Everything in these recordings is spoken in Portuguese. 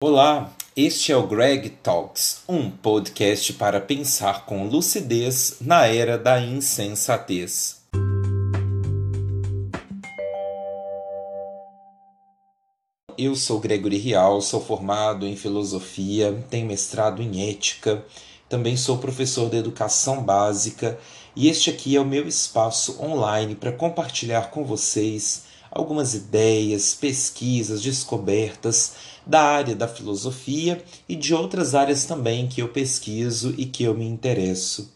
Olá, este é o Greg Talks, um podcast para pensar com lucidez na era da insensatez. Eu sou Gregory Rial, sou formado em filosofia, tenho mestrado em ética, também sou professor de educação básica e este aqui é o meu espaço online para compartilhar com vocês algumas ideias, pesquisas, descobertas da área da filosofia e de outras áreas também que eu pesquiso e que eu me interesso.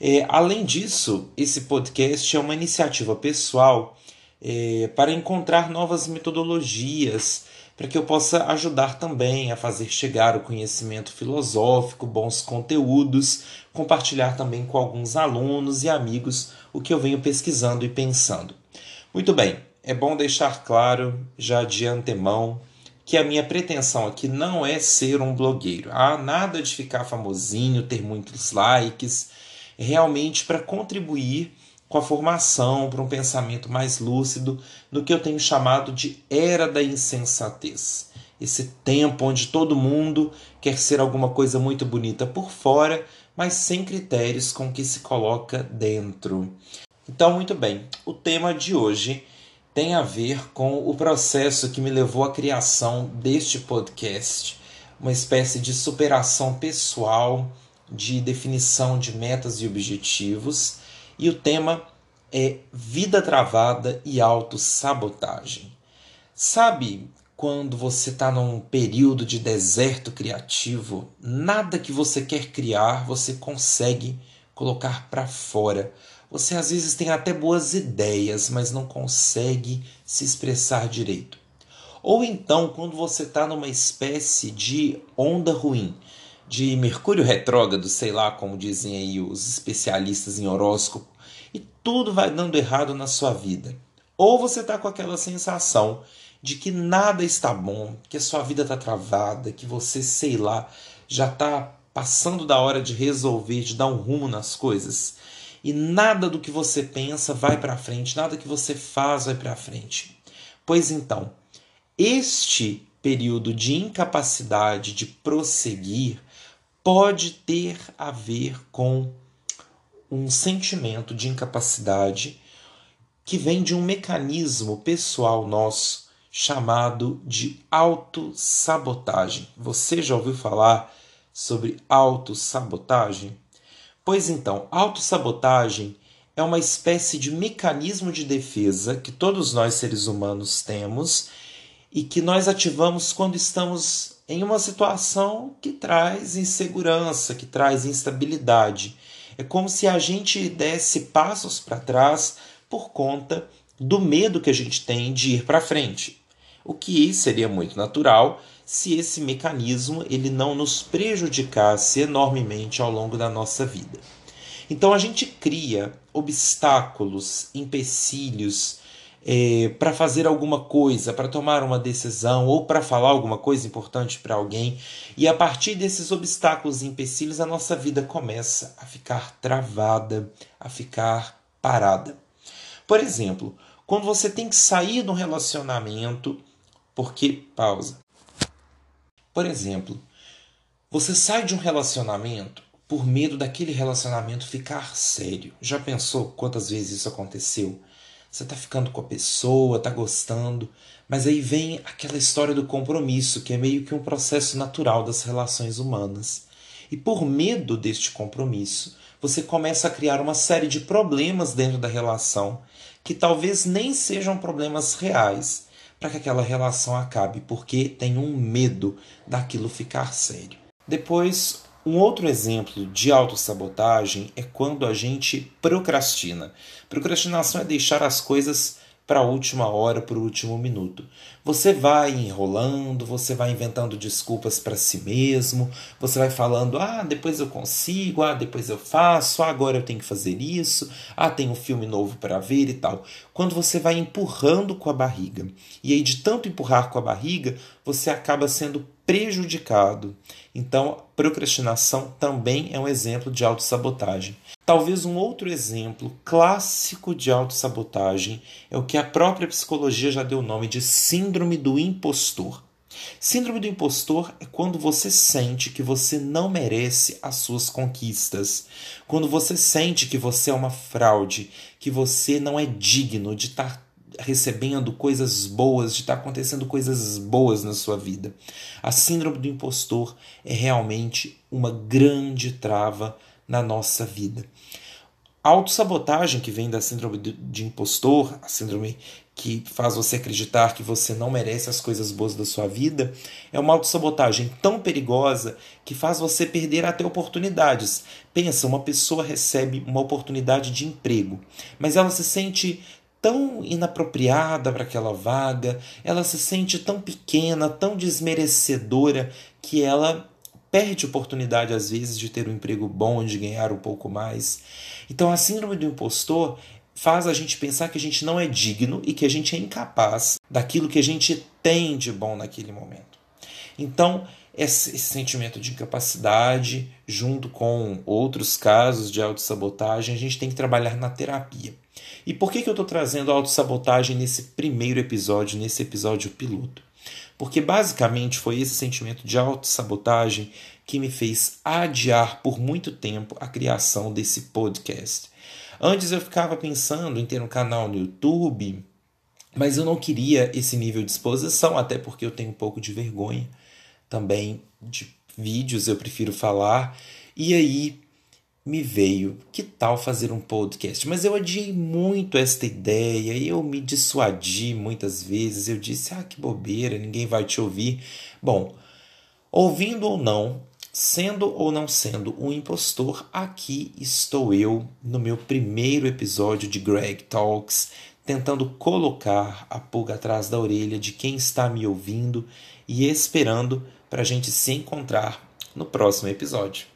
É, além disso, esse podcast é uma iniciativa pessoal é, para encontrar novas metodologias para que eu possa ajudar também a fazer chegar o conhecimento filosófico, bons conteúdos, compartilhar também com alguns alunos e amigos o que eu venho pesquisando e pensando. Muito bem, é bom deixar claro já de antemão que a minha pretensão aqui não é ser um blogueiro. Ah, nada de ficar famosinho, ter muitos likes. Realmente para contribuir com a formação para um pensamento mais lúcido no que eu tenho chamado de era da insensatez. Esse tempo onde todo mundo quer ser alguma coisa muito bonita por fora, mas sem critérios com que se coloca dentro. Então, muito bem, o tema de hoje tem a ver com o processo que me levou à criação deste podcast, uma espécie de superação pessoal, de definição de metas e objetivos, e o tema é vida travada e autossabotagem. Sabe quando você está num período de deserto criativo, nada que você quer criar você consegue colocar para fora você às vezes tem até boas ideias, mas não consegue se expressar direito. Ou então, quando você está numa espécie de onda ruim, de Mercúrio retrógrado, sei lá como dizem aí os especialistas em horóscopo, e tudo vai dando errado na sua vida. Ou você está com aquela sensação de que nada está bom, que a sua vida está travada, que você, sei lá, já está passando da hora de resolver, de dar um rumo nas coisas e nada do que você pensa vai para frente, nada que você faz vai para frente. Pois então, este período de incapacidade de prosseguir pode ter a ver com um sentimento de incapacidade que vem de um mecanismo pessoal nosso chamado de autossabotagem. Você já ouviu falar sobre autossabotagem? Pois então, autossabotagem é uma espécie de mecanismo de defesa que todos nós seres humanos temos e que nós ativamos quando estamos em uma situação que traz insegurança, que traz instabilidade. É como se a gente desse passos para trás por conta do medo que a gente tem de ir para frente. O que seria muito natural se esse mecanismo ele não nos prejudicasse enormemente ao longo da nossa vida. Então a gente cria obstáculos, empecilhos é, para fazer alguma coisa, para tomar uma decisão ou para falar alguma coisa importante para alguém, e a partir desses obstáculos e empecilhos a nossa vida começa a ficar travada, a ficar parada. Por exemplo, quando você tem que sair de um relacionamento, porque pausa. Por exemplo, você sai de um relacionamento por medo daquele relacionamento ficar sério. Já pensou quantas vezes isso aconteceu? Você está ficando com a pessoa, está gostando, mas aí vem aquela história do compromisso, que é meio que um processo natural das relações humanas. E por medo deste compromisso, você começa a criar uma série de problemas dentro da relação que talvez nem sejam problemas reais, para que aquela relação acabe, porque tem um medo daquilo ficar sério. Depois, um outro exemplo de autossabotagem é quando a gente procrastina. Procrastinação é deixar as coisas para a última hora, para o último minuto. Você vai enrolando, você vai inventando desculpas para si mesmo, você vai falando: ah, depois eu consigo, ah, depois eu faço, ah, agora eu tenho que fazer isso, ah, tem um filme novo para ver e tal. Quando você vai empurrando com a barriga. E aí, de tanto empurrar com a barriga, você acaba sendo prejudicado. Então, procrastinação também é um exemplo de autossabotagem. Talvez um outro exemplo clássico de autossabotagem é o que a própria psicologia já deu o nome de síndrome do impostor. Síndrome do impostor é quando você sente que você não merece as suas conquistas, quando você sente que você é uma fraude, que você não é digno de estar recebendo coisas boas, de estar acontecendo coisas boas na sua vida. A síndrome do impostor é realmente uma grande trava na nossa vida. A autossabotagem que vem da síndrome de impostor, a síndrome que faz você acreditar que você não merece as coisas boas da sua vida, é uma autossabotagem tão perigosa que faz você perder até oportunidades. Pensa, uma pessoa recebe uma oportunidade de emprego, mas ela se sente tão inapropriada para aquela vaga, ela se sente tão pequena, tão desmerecedora que ela perde oportunidade às vezes de ter um emprego bom, de ganhar um pouco mais. Então a síndrome do impostor faz a gente pensar que a gente não é digno e que a gente é incapaz daquilo que a gente tem de bom naquele momento. Então, esse, sentimento de incapacidade, junto com outros casos de autossabotagem, a gente tem que trabalhar na terapia. E por que, que eu estou trazendo a autossabotagem nesse primeiro episódio, nesse episódio piloto? Porque basicamente foi esse sentimento de autossabotagem que me fez adiar por muito tempo a criação desse podcast. Antes eu ficava pensando em ter um canal no YouTube, mas eu não queria esse nível de exposição, até porque eu tenho um pouco de vergonha também de vídeos, eu prefiro falar. E aí me veio, que tal fazer um podcast? Mas eu adiei muito esta ideia, eu me dissuadi muitas vezes, eu disse, ah, que bobeira, ninguém vai te ouvir. Bom, ouvindo ou não, sendo ou não sendo um impostor, aqui estou eu no meu primeiro episódio de Greg Talks, tentando colocar a pulga atrás da orelha de quem está me ouvindo e esperando para a gente se encontrar no próximo episódio.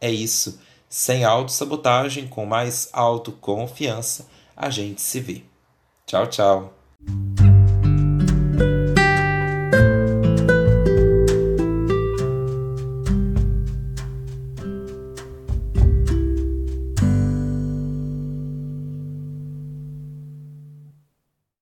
É isso sem autossabotagem, com mais autoconfiança, a gente se vê. Tchau, tchau.